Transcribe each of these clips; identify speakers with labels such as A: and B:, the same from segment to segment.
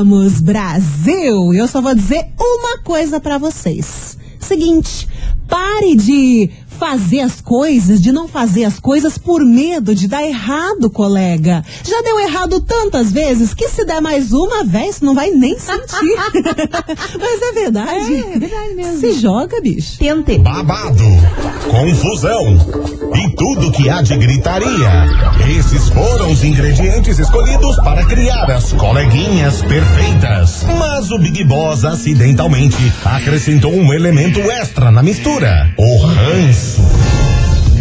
A: Vamos, Brasil! Eu só vou dizer uma coisa pra vocês. Seguinte, pare de fazer as coisas, de não fazer as coisas por medo de dar errado, colega. Já deu errado tantas vezes que se der mais uma vez, não vai nem sentir. Mas é verdade.
B: É, é verdade mesmo.
A: Se joga, bicho.
B: Tente.
C: Babado, confusão e tudo que há de gritaria. Esses foram os ingredientes escolhidos para criar as coleguinhas perfeitas. Mas o Big Boss acidentalmente acrescentou um elemento extra na mistura: o ranço.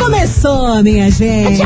A: Começou, minha gente.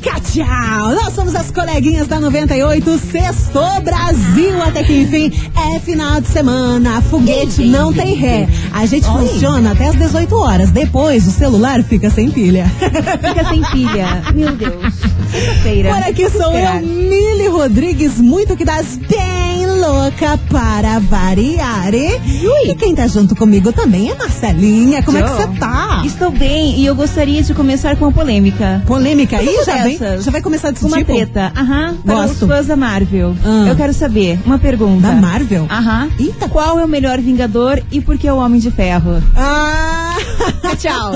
A: Tchau. Nós somos as coleguinhas da 98. Sextou Brasil até que enfim. É final de semana. Foguete não tem ré. A gente
B: Oi.
A: funciona até as 18 horas. Depois o celular fica sem pilha.
B: Fica sem pilha. Meu Deus. Sexta-feira.
A: Por aqui sou eu, Mili Rodrigues, muito que das bem louca para variar. E, e quem tá junto comigo também é Marcelinha. Como é que você tá?
B: Estou bem e eu gostaria de começar com uma polêmica.
A: Polêmica aí? Já, vem, já vai começar desse
B: Uma
A: tipo?
B: treta. Aham. Para
A: Gosto.
B: os fãs da Marvel.
A: Ah.
B: Eu quero saber, uma pergunta.
A: Da Marvel?
B: Aham.
A: Eita.
B: Qual é o melhor Vingador e por que o Homem de Ferro?
A: Ah!
B: Tchau.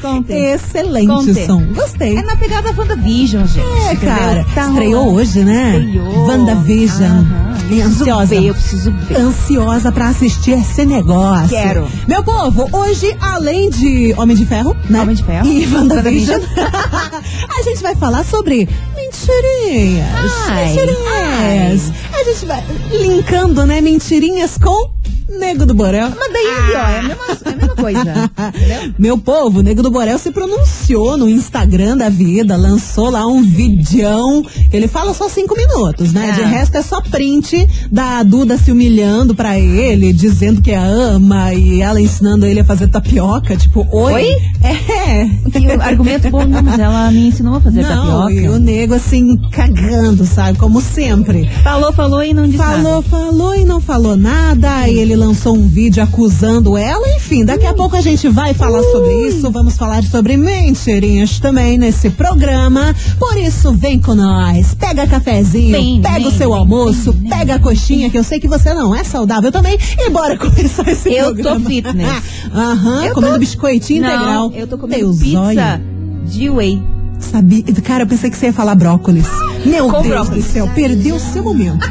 B: Conte.
A: Excelente
B: Conte.
A: som. Gostei.
B: É na pegada WandaVision, gente.
A: É,
B: entendeu?
A: cara.
B: Tá
A: Estreou
B: rolando.
A: hoje, né?
B: Estreou.
A: WandaVision.
B: Aham.
A: Ansiosa.
B: ver, eu preciso ver.
A: Ansiosa pra assistir esse negócio.
B: Quero.
A: Meu povo, hoje, além de Homem de Ferro, né?
B: Homem de Ferro.
A: E WandaVision, a gente vai falar sobre mentirinhas.
B: Ai,
A: mentirinhas. A gente vai linkando, né? Mentirinhas com Nego do Borel.
B: Mas daí, ó, é a mesma, é a mesma coisa.
A: Meu povo, o Nego do Borel se pronunciou no Instagram da vida, lançou lá um videão. Ele fala só cinco minutos, né?
B: Ah.
A: De resto é só print da Duda se humilhando pra ele, dizendo que a ama e ela ensinando ele a fazer tapioca. Tipo, oi?
B: Oi?
A: É.
B: Que argumento bom, não, mas ela me ensinou a fazer
A: Não, e o
B: tapioca.
A: nego assim, cagando, sabe? Como sempre.
B: Falou, falou e não disse
A: Falou,
B: nada.
A: falou e não falou nada. Aí ele lançou um vídeo acusando ela. Enfim, daqui a pouco a gente vai falar sobre isso. Vamos falar sobre mentirinhas também nesse programa. Por isso, vem com nós. Pega cafezinho,
B: Vem,
A: pega o seu
B: vem,
A: almoço,
B: vem,
A: pega a coxinha, que eu sei que você não é saudável também. E bora começar esse
B: Eu tô
A: programa.
B: fitness.
A: Aham,
B: Eu
A: comendo
B: tô-
A: biscoitinho integral.
B: Não, eu tô comendo
A: Deus,
B: pizza
A: olha.
B: de whey.
A: Sabia, cara, eu pensei que você ia falar brócolis. Meu
B: Com
A: Deus
B: brócolis.
A: do céu, perdeu o seu momento.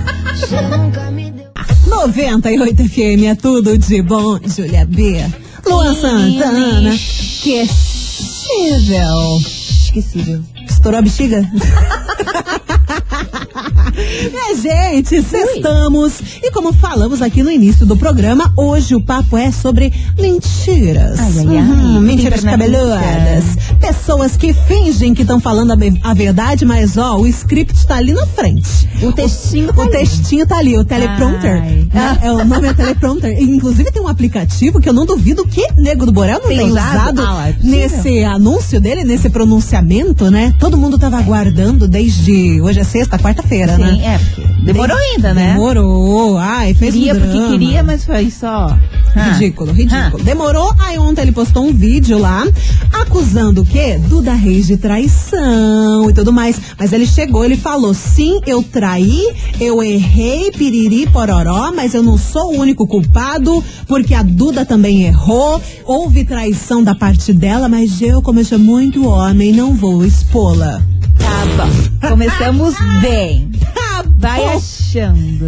A: 98 FM é tudo de bom, Júlia B. Luan Santana, que é esquecível.
B: Esquecível.
A: Estourou a bexiga? É, gente, sextamos. E como falamos aqui no início do programa, hoje o papo é sobre mentiras.
B: Ai, ai, ai.
A: Uhum, mentiras cabeludas. Pessoas que fingem que estão falando a, a verdade, mas ó, o script tá ali na frente.
B: O textinho tá
A: O
B: ali.
A: textinho tá ali, o teleprompter. Né? É, o nome é teleprompter. Inclusive tem um aplicativo que eu não duvido que Nego do Borel não
B: Tem
A: tenha
B: usado? Ah, é
A: nesse anúncio dele, nesse pronunciamento, né? Todo mundo tava aguardando desde. Hoje é sexta, quarta-feira,
B: Sim,
A: né?
B: é, porque demorou ainda, né?
A: Demorou. Ai, fez
B: Queria
A: um
B: porque queria, mas foi só. Ah.
A: Ridículo, ridículo. Demorou, aí ontem ele postou um vídeo lá, acusando o quê? Duda Reis de traição e tudo mais. Mas ele chegou, ele falou, sim, eu traí, eu errei, piriri, pororó, mas eu não sou o único culpado, porque a Duda também errou, houve traição da parte dela, mas eu, como eu sou muito homem, não vou expô-la.
B: Tá bom. Começamos bem.
A: Tá
B: Vai achando.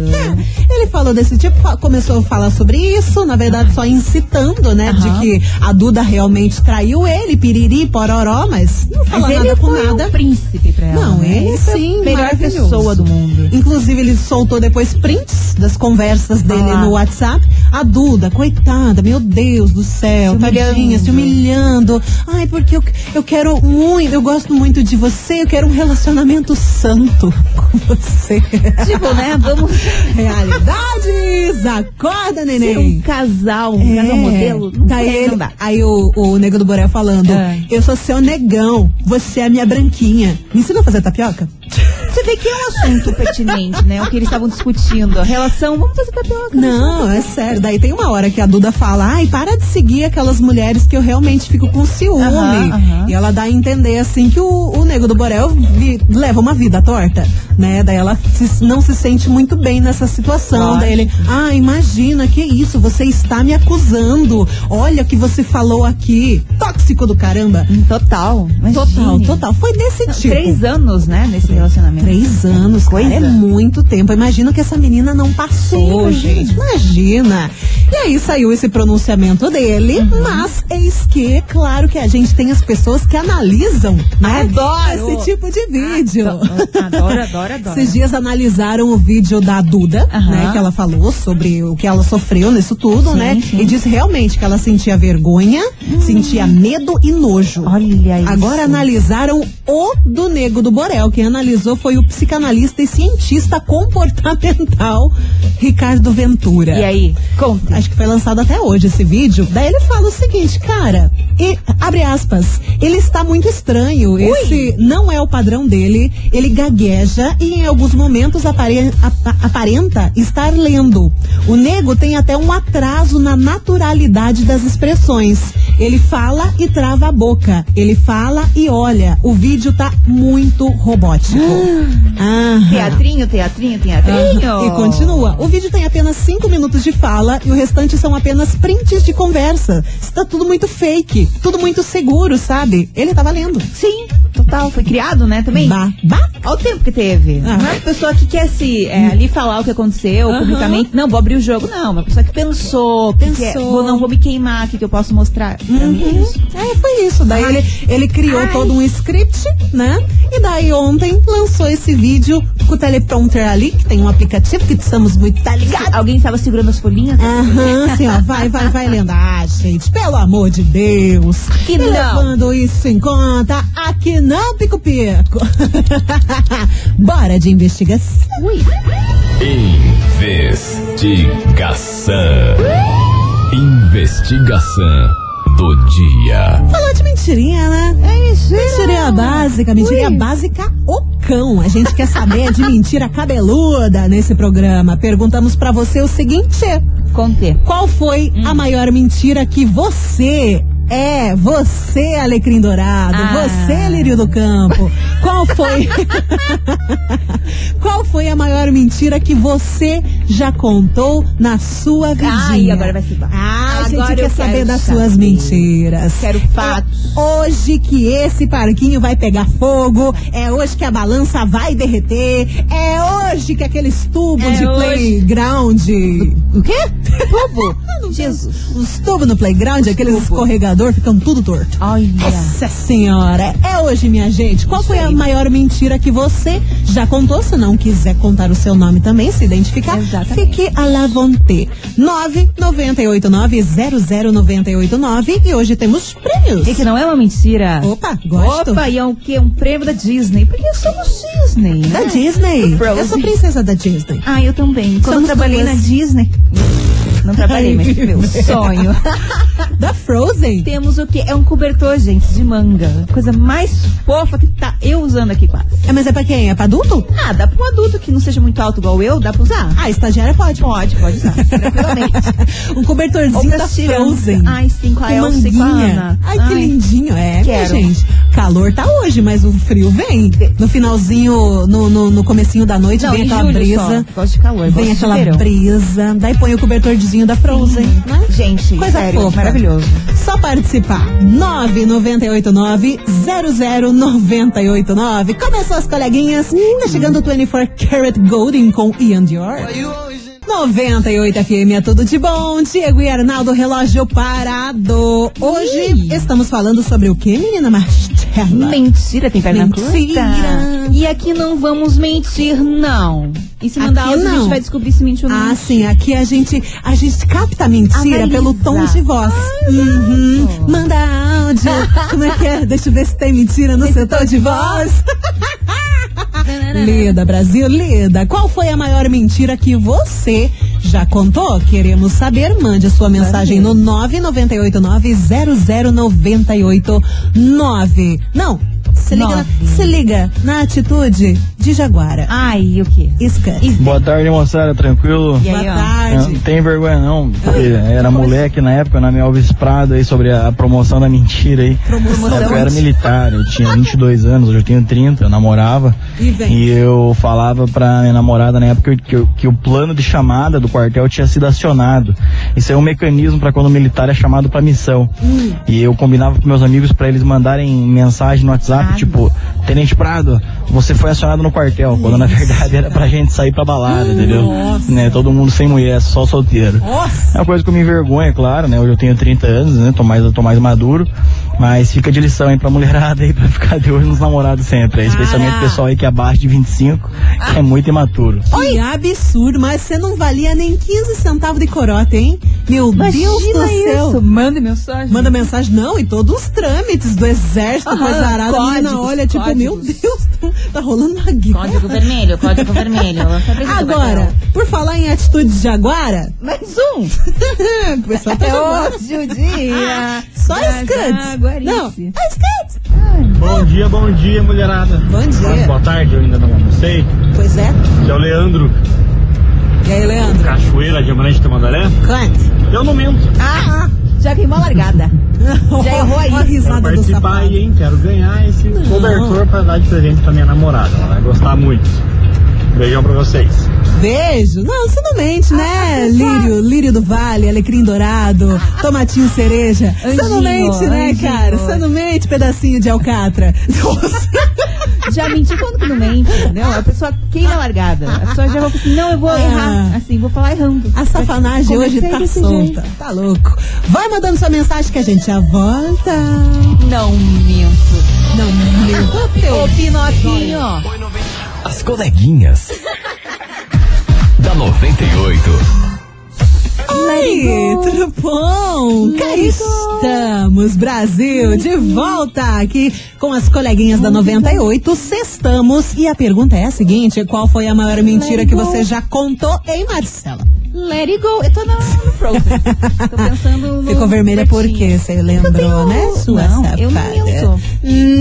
A: Ele falou desse tipo, começou a falar sobre isso, na verdade só incitando, né,
B: Aham.
A: de que a Duda realmente traiu ele, piriri, pororó, mas não falou
B: Mas
A: nada
B: ele
A: com nada.
B: um príncipe pra ela.
A: Não,
B: né?
A: ele sim,
B: a melhor pessoa do mundo.
A: Inclusive, ele soltou depois prints das conversas dele
B: Ah
A: no WhatsApp. A Duda, coitada, meu Deus do céu,
B: Se
A: tadinha, se humilhando. Ai, porque eu, eu quero muito, eu gosto muito de você, eu quero um relacionamento santo com você.
B: Tipo, né? Vamos
A: Realidades! Acorda,
B: ser
A: neném!
B: um casal, um casal modelo. Não, tem,
A: ele,
B: não dá.
A: aí o, o Nego do Borel falando,
B: É.
A: eu sou seu negão, você é a minha branquinha. Me ensina a fazer tapioca?
B: Você vê que é um assunto pertinente, né? O que eles estavam discutindo. A relação, vamos fazer tapioca.
A: Não, é sério. Daí tem uma hora que a Duda fala, ai, para de seguir aquelas mulheres que eu realmente fico com ciúme. E ela dá a entender, assim, que o, o Nego do Borel vi- leva uma vida torta, né? Daí ela se- não se sente muito bem nessa situação.
B: Lógico.
A: Daí ele, ah, imagina, que isso, você está me acusando. Olha o que você falou aqui. Tóxico do caramba.
B: Total.
A: Total,
B: imagine.
A: total. Foi desse tipo.
B: Três anos, né, nesse relacionamento.
A: Três anos,
B: Coisa.
A: cara, é muito tempo. Imagina que essa menina não passou,
B: Sim,
A: gente. Imagina. E aí saiu esse pronunciamento dele,
B: Uhum.
A: mas eis que, claro que a gente tem as pessoas que analisam, né?
B: Adoro.
A: Esse tipo de vídeo.
B: Adoro, adoro, adoro.
A: Esses dias analisaram o vídeo da Duda,
B: Aham.
A: né? Que ela falou sobre o que ela sofreu nisso tudo,
B: Sim,
A: né?
B: sim.
A: E disse realmente que ela sentia vergonha, sentia medo e nojo.
B: Olha isso.
A: Agora analisaram o do Nego do Borel. Quem analisou foi o psicanalista e cientista comportamental Ricardo Ventura.
B: E aí? Conte.
A: Acho que foi lançado até hoje esse vídeo. Daí ele fala o seguinte, cara, e, abre aspas, ele está muito estranho. Esse não é o padrão dele. Ele gagueja e em alguns momentos apare- apa- aparenta estar lendo. O nego tem até um atraso na naturalidade das expressões. Ele fala e trava a boca. Ele fala e olha. O vídeo tá muito robótico. Aham.
B: Teatrinho, teatrinho, teatrinho.
A: Aham. E continua. O vídeo tem apenas 5 minutos de fala e o restante são apenas prints de conversa. Está tudo muito fake, tudo muito seguro, sabe? Ele tava lendo.
B: Sim, total. Foi criado, né, também?
A: Bah, bah.
B: Olha o tempo que teve.
A: Ah.
B: Não é uma pessoa que quer se é, ali falar o que aconteceu
A: Aham.
B: publicamente. Não, vou abrir o jogo. Não, uma pessoa que pensou, que
A: Pensou.
B: quer- vou, não vou me queimar aqui que eu posso mostrar. É
A: Uhum. É, foi isso. Daí
B: Ai.
A: ele, ele criou
B: Ai.
A: todo um script, né? E daí ontem lançou esse vídeo com o teleprompter ali, que tem um aplicativo que estamos muito tá ligado.
B: Alguém estava segurando as folhinhas?
A: Aham, assim, ó, vai, vai, vai lendo. Ah, gente, pelo amor de Deus.
B: Que
A: E
B: não.
A: levando isso em conta, aqui não, Pico Pico. Bora de investigação.
B: Ui.
D: Investigação. Investigação do dia.
A: Falou de mentirinha, né?
B: É isso.
A: Mentirinha básica, mentirinha
B: Ui.
A: básica o cão. A gente quer saber de mentira cabeluda nesse programa. Perguntamos pra você o seguinte:
B: Conte.
A: qual foi
B: Hum.
A: a maior mentira que você é, você, Alecrim Dourado,
B: Ah.
A: você, Lírio do Campo. Qual foi? Qual foi a maior mentira que você já contou na sua vidinha?
B: Ai, agora vai se
A: Ah, a gente
B: Agora
A: quer saber das
B: saber.
A: suas mentiras.
B: Quero fatos.
A: É hoje que esse parquinho vai pegar fogo. É hoje que a balança vai derreter. É hoje que aqueles tubos
B: É
A: de
B: hoje.
A: playground. O quê?
B: Tubo. Jesus.
A: Os tubos no playground, aqueles
B: Tubo.
A: Escorregador, ficam tudo torto.
B: Olha.
A: Nossa senhora, é hoje, minha gente. Qual foi a maior mentira que você já contou? Se não quiser contar o seu nome também, se identificar,
B: Exatamente.
A: fique à la vontade. 998900989 e hoje temos prêmios.
B: E que não é uma mentira.
A: Opa, gosto.
B: Opa, e é o quê? Um prêmio da Disney. Porque somos Disney, né?
A: Da Disney. Eu sou princesa da Disney.
B: Ah, eu também. Quando
A: Somos
B: eu trabalhei
A: duas.
B: na Disney. Não trabalhei, mas meu sonho.
A: Da Frozen.
B: Temos o que? É um cobertor, gente, de manga. Coisa mais fofa que tá eu usando aqui quase.
A: É, mas é pra quem? É pra adulto?
B: Ah, dá pra um adulto que não seja muito alto igual eu, dá pra usar.
A: Ah, estagiária pode.
B: Pode, pode usar, tranquilamente.
A: um cobertorzinho da. Frozen.
B: Ai, sim, com a Elsa e com a Ana.
A: Ai, que
B: Ai.
A: lindinho. É, minha
B: Quero.
A: gente. Calor tá hoje, mas o frio vem. No finalzinho, no, no, no comecinho da noite,
B: Não,
A: vem
B: em
A: aquela brisa.
B: só. Gosto de calor,
A: Vem aquela
B: verão.
A: brisa. Daí põe o cobertorzinho da Frozen, né?
B: Gente,
A: Coisa
B: sério,
A: fofa.
B: maravilhoso.
A: Só participar. 998900989. Começou as coleguinhas. Tá chegando o 24 Karat Golden com Ian Dior. 98 FM é tudo de bom. Diego e Arnaldo, relógio parado. Hoje estamos falando sobre o que, menina Marcela?
B: Mentira, tem perna
A: Mentira.
B: curta. E aqui não vamos mentir, não. E se mandar áudio, a gente vai descobrir se mentiu ou não.
A: Ah, sim, aqui a gente, a gente capta a mentira
B: Analisa.
A: pelo tom de voz. Uhum. Manda áudio. Como é que é? Deixa eu ver se tem mentira no seu tom de voz. Lida, Brasil, lida. Qual foi a maior mentira que você já contou? Queremos saber. Mande a sua mensagem no 998900989. Não, se liga, na, se liga na atitude de Jaguara.
B: Ai, o quê?
A: Scut.
E: Boa tarde, moçada, tranquilo?
B: E
A: Boa
B: aí, ó?
E: Não
A: tarde.
E: tem vergonha não, porque era moleque na época, na minha Alves Prado aí, sobre a, promoção da mentira aí.
A: Promoção.
E: Eu era militar, eu tinha 22 anos, hoje eu tenho 30, eu namorava.
A: E.
E: E eu falava pra minha namorada na época que, eu- que o plano de chamada do quartel tinha sido acionado. Isso é um mecanismo pra quando o militar é chamado pra missão.
A: Hum.
E: E eu combinava com meus amigos pra eles mandarem mensagem no WhatsApp,
B: Ah,
E: tipo, Tenente Prado, você foi acionado no quartel, quando na verdade era pra gente sair pra balada, entendeu?
A: Nossa.
E: Né, todo mundo sem mulher, só solteiro.
A: Nossa.
E: É uma coisa que eu me envergonho, é claro, né? Hoje eu tenho 30 anos, né? Tô mais, eu tô mais maduro. Mas fica de lição aí pra mulherada aí, pra ficar de olho nos namorados sempre. aí, Especialmente o pessoal aí que é abaixo de 25, que é muito imaturo.
A: Que absurdo, mas você não valia nem 15 centavos de corote, hein? Meu Deus do
B: Imagina
A: céu.
B: isso. Manda mensagem.
A: Manda mensagem, não, e todos os trâmites do exército,
B: Aham,
A: coisa arada, menina
B: códigos,
A: olha, tipo, meu
B: códigos.
A: Deus, tá, tá rolando uma guerra.
F: Código vermelho, código vermelho.
A: Agora, por falar em atitude de Jaguara,
B: Mais um.
A: o pessoal tá
B: É hoje o dia.
A: Só
B: da
A: Scuds.
B: Jaguarice.
A: Não, é.
E: Bom dia, bom dia, mulherada.
A: Bom dia.
E: Boa tarde, eu ainda não almocei.
A: Pois é.
E: Que é o Leandro,
A: E aí, Leandro?
E: Cachoeira, Diamante Tamandaré.
A: Cante.
E: Eu não minto.
B: Ah, já queimou a largada. Já errou aí.
A: Olha a risada do safado.
E: hein? Quero ganhar esse cobertor pra dar de presente pra minha namorada. Ela vai gostar muito. Beijão pra vocês.
A: Beijo. Não, você não mente, né? Lírio, lírio do vale, alecrim dourado, tomatinho cereja. Você não mente, né,
B: anjinho.
A: cara? Você não mente, pedacinho de alcatra.
B: Já menti quando que não mente, entendeu? A pessoa queima a largada. A pessoa já vai assim, não, eu vou
A: Ah.
B: errar. Assim, vou falar errando.
A: A safanagem hoje tá solta.
B: jeito.
A: Tá louco. Vai mandando sua mensagem que a gente já volta.
B: Não minto.
A: Não, meu
B: Ô, Pinoquinho.
D: As coleguinhas. Da 98.
A: Oi, tudo bom? Cá estamos, Brasil, de volta aqui com as coleguinhas da 98. Sextamos e a pergunta é a seguinte: qual foi a maior mentira que você já contou, hein, Marcela?
B: Let it go. Eu tô no, no Frozen. Tô pensando no...
A: Ficou vermelha por quê? Você lembrou,
B: tenho-
A: né, sua
B: não,
A: safada?
B: eu não minto.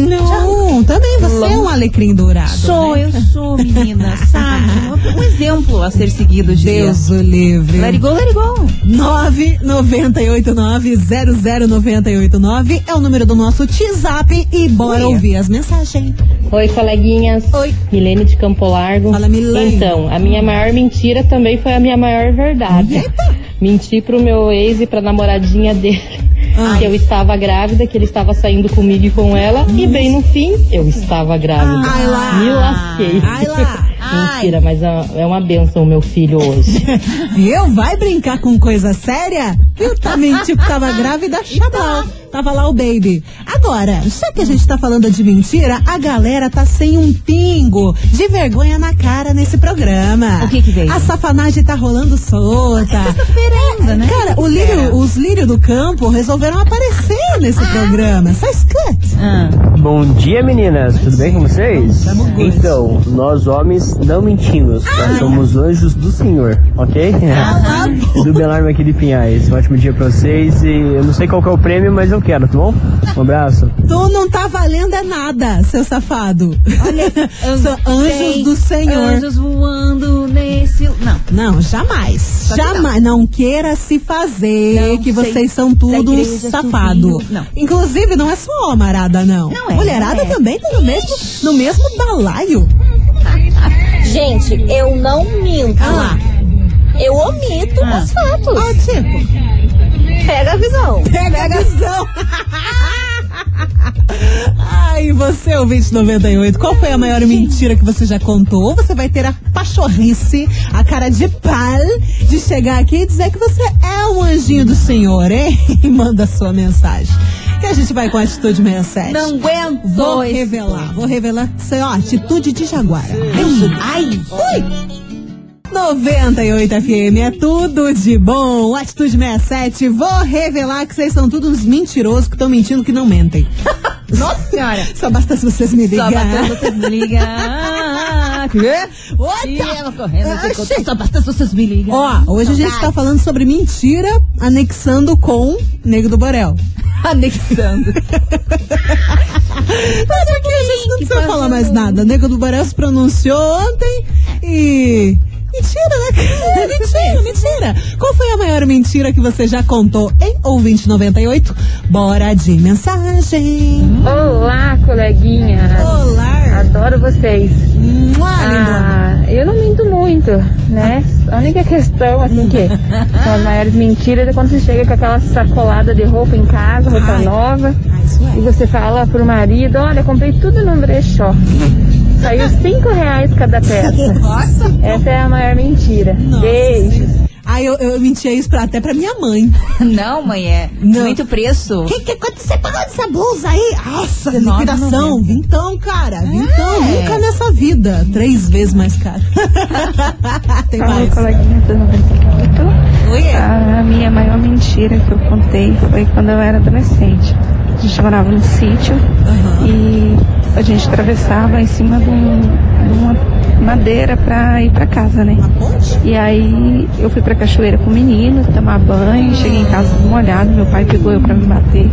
A: Não, também você é um alecrim dourado.
B: Sou,
A: né?
B: eu sou, menina, sabe? Um, um exemplo a ser seguido, diria.
A: Deus o livre.
B: Let it go, let it go.
A: 998900989 é o número do nosso WhatsApp e bora
B: Oi.
A: ouvir as mensagens.
G: Oi, coleguinhas.
A: Oi.
G: Milene de Campo Largo.
A: Fala, Milene.
G: Então, a minha maior mentira também foi a minha maior verdade. Menti pro meu ex e pra namoradinha dele.
A: Ah.
G: Que eu estava grávida, que ele estava saindo comigo e com ela. E bem no fim, eu estava grávida.
A: Ai lá.
G: Me lasquei.
A: Ai lá.
G: Mentira, mas é é uma benção o meu filho hoje.
A: Viu? Vai brincar com coisa séria? Viu? Também, tipo, tava grávida, chablau. Tava lá o baby. Agora, já que a gente tá falando de mentira, a galera tá sem um pingo de vergonha na cara nesse programa.
B: O que que veio?
A: A safanagem tá rolando solta.
B: Ainda, né?
A: Cara, o lírio, os lírios do campo resolveram aparecer nesse programa. Só cut.
B: Ah,
H: Bom dia, meninas. Tudo bem com vocês?
A: Tamo good.
H: Então, nós homens não mentimos. Nós somos anjos do Senhor, ok?
A: Ah,
H: do Belarme aqui de Pinhais. Um ótimo dia pra vocês e eu não sei qual que é o prêmio, mas eu quero, tá bom? Um abraço.
A: Tu não tá valendo é nada, seu safado. São anjos do Senhor.
B: Anjos voando nesse... Não.
A: Não, jamais. Jamais. Não. queira se fazer
B: Não
A: que
B: sei
A: vocês são
B: a
A: tudo
B: igreja
A: safado.
B: Não.
A: Inclusive, não é só homarada, não.
B: Não é,
A: Mulherada
B: não é.
A: também tá no mesmo, no mesmo balaio.
I: Gente, eu não minto.
A: Ah.
I: Eu omito
B: Ah.
I: os fatos.
A: Ó, tipo,
I: Pega a visão.
A: pega a visão. Ai, você, o 2098, qual foi a maior mentira que você já contou? Ou você vai ter a pachorrice, a cara de pau, de chegar aqui e dizer que você é um anjinho do Senhor, hein? E manda sua mensagem. A gente vai com a Atitude 67.
B: Não aguento.
A: Vou revelar, vou revelar isso aí, ó, atitude de jaguara. Ai, fui! 98 FM é tudo de bom. Atitude 67, vou revelar que vocês são todos uns mentirosos que estão mentindo que não mentem.
B: Nossa senhora.
A: Só basta se vocês me
B: Só
A: ligarem.
B: basta vocês me? E
A: Outra!
B: ela correndo.
A: Achei.
B: Só basta vocês me ligam.
A: Ó, hoje a gente tá falando sobre mentira, anexando com Nego do Borel.
B: Anexando.
A: Mas aqui a gente Não precisa falar mais nada. Nego do Borel se pronunciou ontem e. Mentira, né? mentira, mentira. Qual foi a maior mentira que você já contou em Ouvinte 98? Bora de mensagem.
G: Olá, coleguinha.
A: Olá.
G: Adoro vocês.
A: Mua.
G: Ah, eu não minto muito, né? A única questão, assim, que são as maiores mentiras é quando você chega com aquela sacolada de roupa em casa, roupa
A: Ai.
G: nova,
A: Ah, isso
G: e
A: é.
G: você fala pro marido, olha, comprei tudo no brechó. Saiu cinco reais cada peça.
A: Nossa.
G: Essa é a maior mentira.
A: Nossa
G: Beijos.
A: Ah, eu, eu mentia isso pra, até pra minha mãe.
B: Não, mãe, é
A: Não.
B: muito preço.
A: Que, que, quanto você pagou dessa blusa aí? Nossa,
B: 19,90.
A: liquidação. Vintão, cara. Vintão.
B: É.
A: Nunca nessa vida. Três vezes mais caro. Tem
G: Fala,
A: mais.
G: coleguinha do 98.
A: Oi, é.
G: A minha maior mentira que eu contei foi quando eu era adolescente. A gente morava num sítio
A: Aham.
G: e a gente atravessava em cima de, um- de uma madeira pra ir pra casa, né?
A: Uma ponte?
G: E aí eu fui pra cachoeira com o menino, tomar banho, cheguei em casa molhado, meu pai pegou eu pra me bater.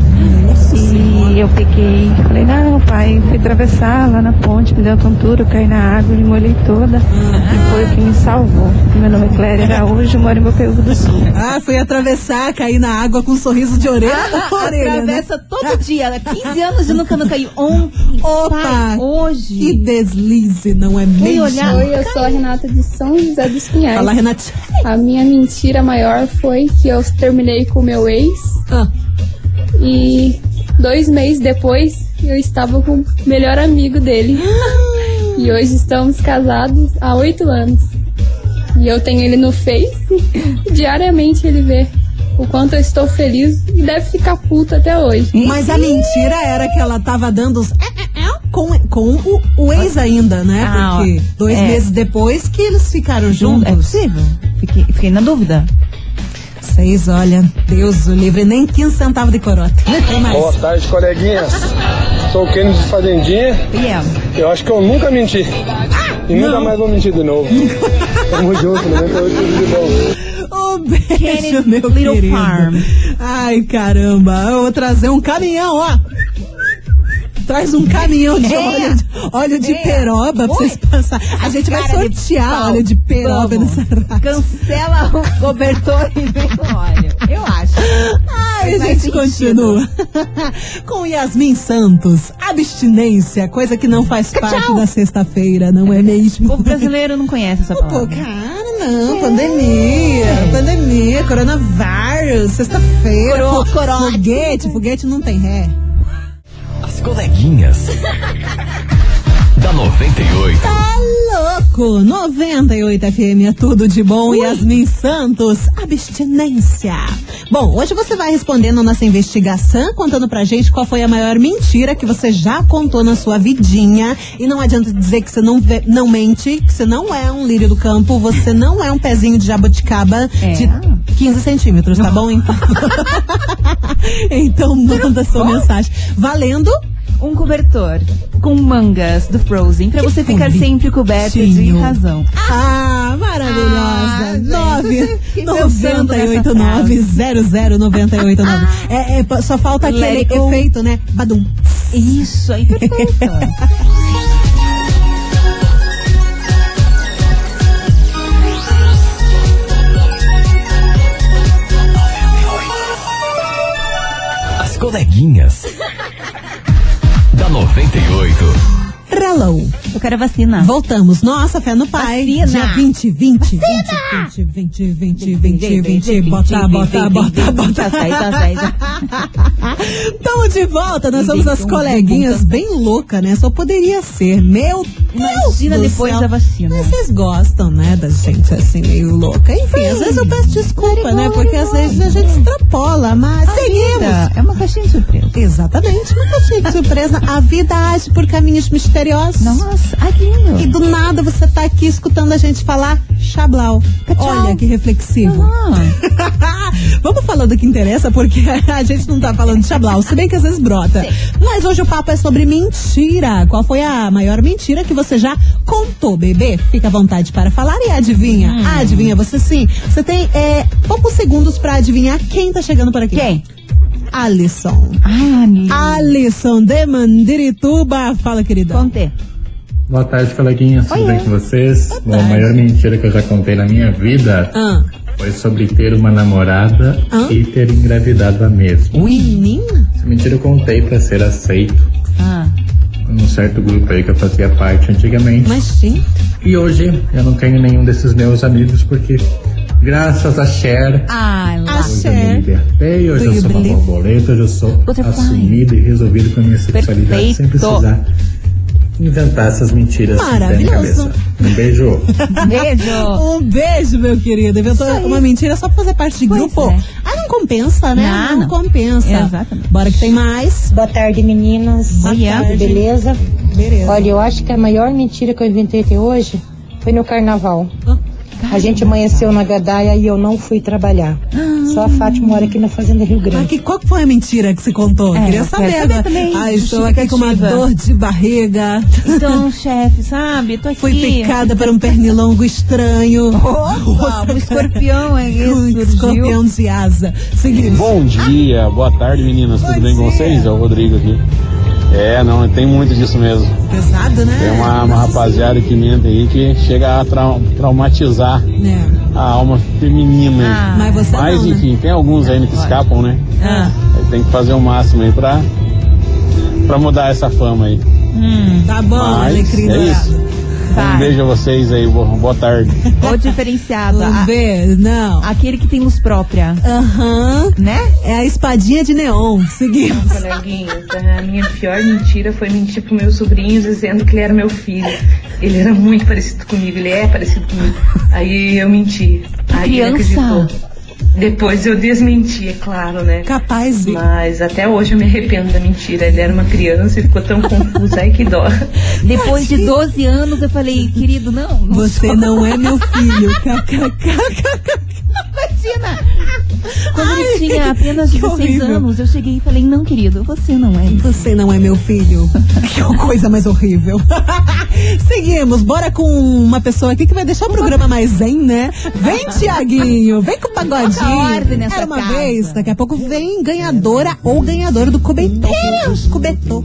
A: Nossa
G: E eu peguei, falei, não, pai, fui atravessar lá na ponte, me deu tontura, eu caí na água, me molhei toda. E foi o que me salvou. Meu nome é Cléria Araújo, moro em Bopeúva do Sul.
A: Ah, fui atravessar, cair na água com um sorriso de orelha na orelha, né?
B: Atravessa todo dia. 15 anos e nunca não caiu. Ontem,
A: Opa,
B: pai, hoje.
A: Que deslize, não é mesmo?
B: Olhar.
J: Oi, eu sou a Renata de São José dos Pinhais.
A: Fala, Renatinha.
J: A minha mentira maior foi que eu terminei com o meu ex
A: Ah,
J: e dois meses depois eu estava com o melhor amigo dele. E hoje estamos casados há oito anos. E eu tenho ele no Face. Diariamente ele vê o quanto eu estou feliz e deve ficar puto até hoje.
A: Mas a mentira era que ela tava dando os... é, é, é com, com o, o ex ainda, né?
B: Ah,
A: Porque dois
B: é.
A: meses depois que eles ficaram
B: é
A: juntos.
B: possível? Fiquei, fiquei na dúvida.
A: Vocês, olha, Deus o livre, nem 15 centavos de corote. Mais.
K: Boa tarde, coleguinhas. Sou o Kennedy de Fazendinha.
B: E é.
K: Eu acho que eu nunca menti. E nunca mais vou mentir de novo. Tamo junto, 98 tudo de bom.
A: Beijo,
B: Kennedy
A: meu
B: Little
A: querido.
B: Farm.
A: Ai, caramba. Eu vou trazer um caminhão, ó. Traz um caminhão de
B: É.
A: óleo, de- óleo de
B: É.
A: peroba pra vocês passar. A gente vai sortear óleo de peroba
B: Vamos.
A: nessa rádio.
B: Cancela o cobertor e vem com óleo. Eu acho.
A: Ai, a gente continua. Com Yasmin Santos, abstinência, coisa que não faz parte da sexta-feira, não é
B: O
A: mesmo?
B: povo brasileiro não conhece essa
A: Pô,
B: palavra.
A: cara, não, pandemia, pandemia, coronavírus, sexta-feira,
B: Coro-
A: foguete, foguete não tem ré.
D: As coleguinhas. da 98.
A: Tá louco, 98 FM é tudo de bom, Yasmin Santos, abstinência. Bom, hoje você vai respondendo nossa investigação, contando pra gente qual foi a maior mentira que você já contou na sua vidinha. E não adianta dizer que você não, vê- não mente, que você não é um lírio do campo, você não é um pezinho de jabuticaba
B: É.
A: de 15 centímetros, tá bom? Então, então manda sua mensagem. Valendo
B: Um cobertor com mangas do Frozen pra
A: Que
B: você ficar sempre coberto de razão.
A: Ah, maravilhosa.
B: Ah, gente,
A: Nove
B: eu fiquei pensando
A: noventa e oito
B: nessa
A: nove zero zero noventa e oito nove. É, é, só falta
B: Let
A: aquele
B: go.
A: efeito, né? Badum.
B: Isso aí, perfeito.
D: As coleguinhas. Da 98.
A: Hello.
B: Eu quero vacina.
A: Voltamos. Nossa, fé no pai.
B: Vacina.
A: Dia 20, 20, 20, 20, 20, 20, 20, 20. Bota, bota, bota, bota. Estamos de volta, nós somos as coleguinhas bem louca, né? Só poderia ser. Meu
B: Imagina depois da vacina.
A: Vocês gostam, né, da gente assim, meio louca. Enfim, às vezes eu peço desculpa, né? Porque às vezes a gente extrapola, mas seguimos.
B: É uma caixinha de surpresa.
A: Exatamente, uma caixinha de surpresa. A vida age por caminhos misteriosos.
B: Nossa, que lindo.
A: E do nada você tá aqui escutando a gente falar chablau. Olha que reflexivo.
B: Ah,
A: Vamos falar do que interessa, porque a gente não tá falando de chablau, se bem que às vezes brota. Mas hoje o papo é sobre mentira. Qual foi a maior mentira que você já contou, bebê? Fica à vontade para falar e adivinha. Adivinha você sim. Você tem é, poucos segundos pra adivinhar quem tá chegando por aqui.
B: quem?
A: Alisson.
B: Ah,
A: Alisson de Mandirituba. Fala, querida.
B: Conte.
L: Boa tarde, coleguinhas. Tudo bem com vocês? Bom, a maior mentira que eu já contei na minha vida
A: Ah.
L: foi sobre ter uma namorada e ter engravidado a mesma.
A: Menina?
L: Essa mentira eu contei pra ser aceito
B: Ah.
L: num certo grupo aí que eu fazia parte antigamente.
A: Mas sim.
L: E hoje eu não tenho nenhum desses meus amigos porque, graças a Cher,
B: Ah, lá.
L: hoje eu me libertei, hoje
B: Do
L: eu sou uma borboleta, hoje eu sou
B: Butterfly.
L: assumido e resolvido com a minha sexualidade sem
B: Perfeito.
L: precisar inventar essas mentiras
A: Maravilhoso.
L: cabeça. Um beijo.
B: Beijo.
A: Um beijo, meu querido. Inventou uma mentira só pra fazer parte de grupo. Ah, não compensa, né?
B: Não, não.
A: compensa.
B: Exatamente.
A: Bora que tem mais.
M: Boa tarde, meninas.
A: Boa tarde.
M: Beleza?
A: Beleza.
M: Olha, eu acho que a maior mentira que eu inventei até hoje foi no carnaval. A gente amanheceu na Gadaia e eu não fui trabalhar. Só a Fátima mora aqui na Fazenda Rio Grande.
A: Mas que, qual que foi a mentira que você contou?
B: É,
A: Queria saber
B: saber também,
A: Ah, estou aqui com uma dor de barriga.
B: Então, chefe, sabe? Tô aqui.
A: Fui picada por um pernilongo estranho.
B: Opa, um escorpião aí
A: Um
B: surgiu.
A: escorpião de asa. Seguimos.
N: Bom dia, boa tarde meninas, tudo bem com vocês? É o Rodrigo aqui. É, não, tem muito disso mesmo.
A: Pesado, né?
N: Tem uma, uma rapaziada que mente aí que chega a trau- traumatizar
A: É.
N: a alma feminina.
A: Ah, mas você
N: Mas
A: não, né?
N: enfim, tem alguns ainda que escapam, né?
A: Ah.
N: Tem que fazer o máximo aí pra, pra mudar essa fama aí.
B: Hum,
A: Tá bom,
N: Mas
A: alecrim
N: é
A: dourado.
B: Vai.
N: Um beijo a vocês aí, boa, tarde.
B: o diferenciado.
A: Um beijo, não.
B: aquele que tem luz própria.
A: Aham.
B: Né?
A: É a espadinha de neon. Seguimos.
O: Coleguinhas, a minha pior mentira foi mentir pro meu sobrinho dizendo que ele era meu filho. Ele era muito parecido comigo, ele é parecido comigo. Aí eu menti. Aí ele
B: Criança.
O: acreditou. Depois eu desmenti, é claro, né?
A: Capaz de.
O: Mas até hoje eu me arrependo da mentira. Ele era uma criança e ficou tão confuso. Ai, que dó.
B: Depois de 12 anos, eu falei, querido, não. não
A: Você
B: sou.
A: não é meu filho.
B: Imagina! Quando ele
A: Ai,
B: tinha apenas
A: que
B: 16
A: horrível.
B: anos, eu cheguei e falei, não, querido, você não é.
A: Você não é meu filho. Que coisa mais horrível. Seguimos, bora com uma pessoa aqui que vai deixar o programa mais zen, né? Vem, Tiaguinho, vem com o pagodinho.
B: Ordem nessa
A: Era uma
B: casa.
A: vez, daqui a pouco vem ganhadora ou ganhador do Cubeteus. Cubetou.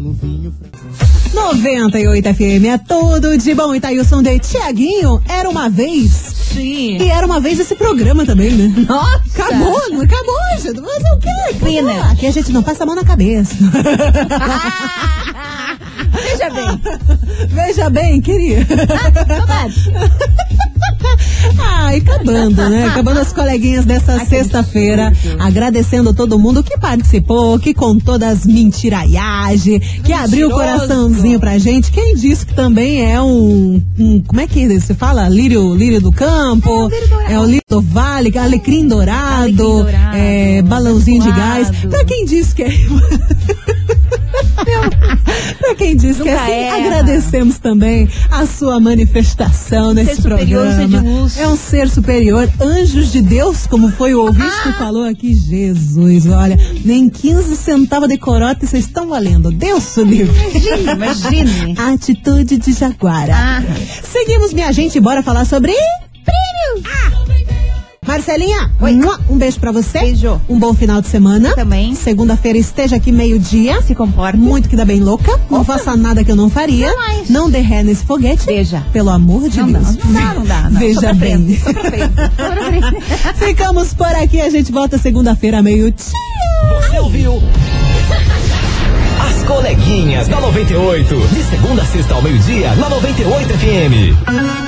A: 98 FM é tudo de bom. Itailson de Tiaguinho, era uma vez.
B: Sim.
A: E era uma vez esse programa também, né?
B: Nossa!
A: Acabou, não acabou, gente. Fazer o quê?
B: Pena.
A: Aqui a gente não passa a mão na cabeça.
B: Veja bem.
A: Veja bem, queria. Ai, acabando, né? Acabando as coleguinhas dessa sexta-feira. Agradecendo todo mundo que participou, que contou das mentiraiagens, que abriu o coraçãozinho pra gente. Quem disse que também é um. um- como é que se fala? Lírio, lírio do campo. É, o lírio do vale, alecrim dourado,
B: dourado,
A: é, balãozinho de gás. Pra quem disse que é. pra quem disse que é
B: Nunca
A: assim,
B: erra.
A: agradecemos também a sua manifestação nesse
B: ser de
A: programa.
B: luz.
A: É um ser superior, anjos de Deus, como foi o ouvinte
B: Ah.
A: que falou aqui. Jesus, olha, nem 15 centavos de corote vocês estão valendo. Deus o livre.
B: Imagine, imagine.
A: Atitude de Jaguara.
B: Ah.
A: Seguimos, minha gente, bora falar sobre prêmios. Marcelinha, mua, um beijo pra você.
B: Beijo.
A: Um bom final de semana.
B: Também.
A: Segunda-feira esteja aqui meio-dia.
B: Se comporte.
A: Muito que dá bem louca. Não faça nada que eu não faria.
B: Jamais.
A: Não dê ré nesse foguete.
B: Veja.
A: Pelo amor de
B: Não
A: Deus.
B: não dá, não dá. não.
A: Veja bem. Ficamos por aqui. A gente volta segunda-feira, meio-dia.
D: Você ouviu? As coleguinhas da 98. De segunda a sexta ao meio-dia, na 98 FM.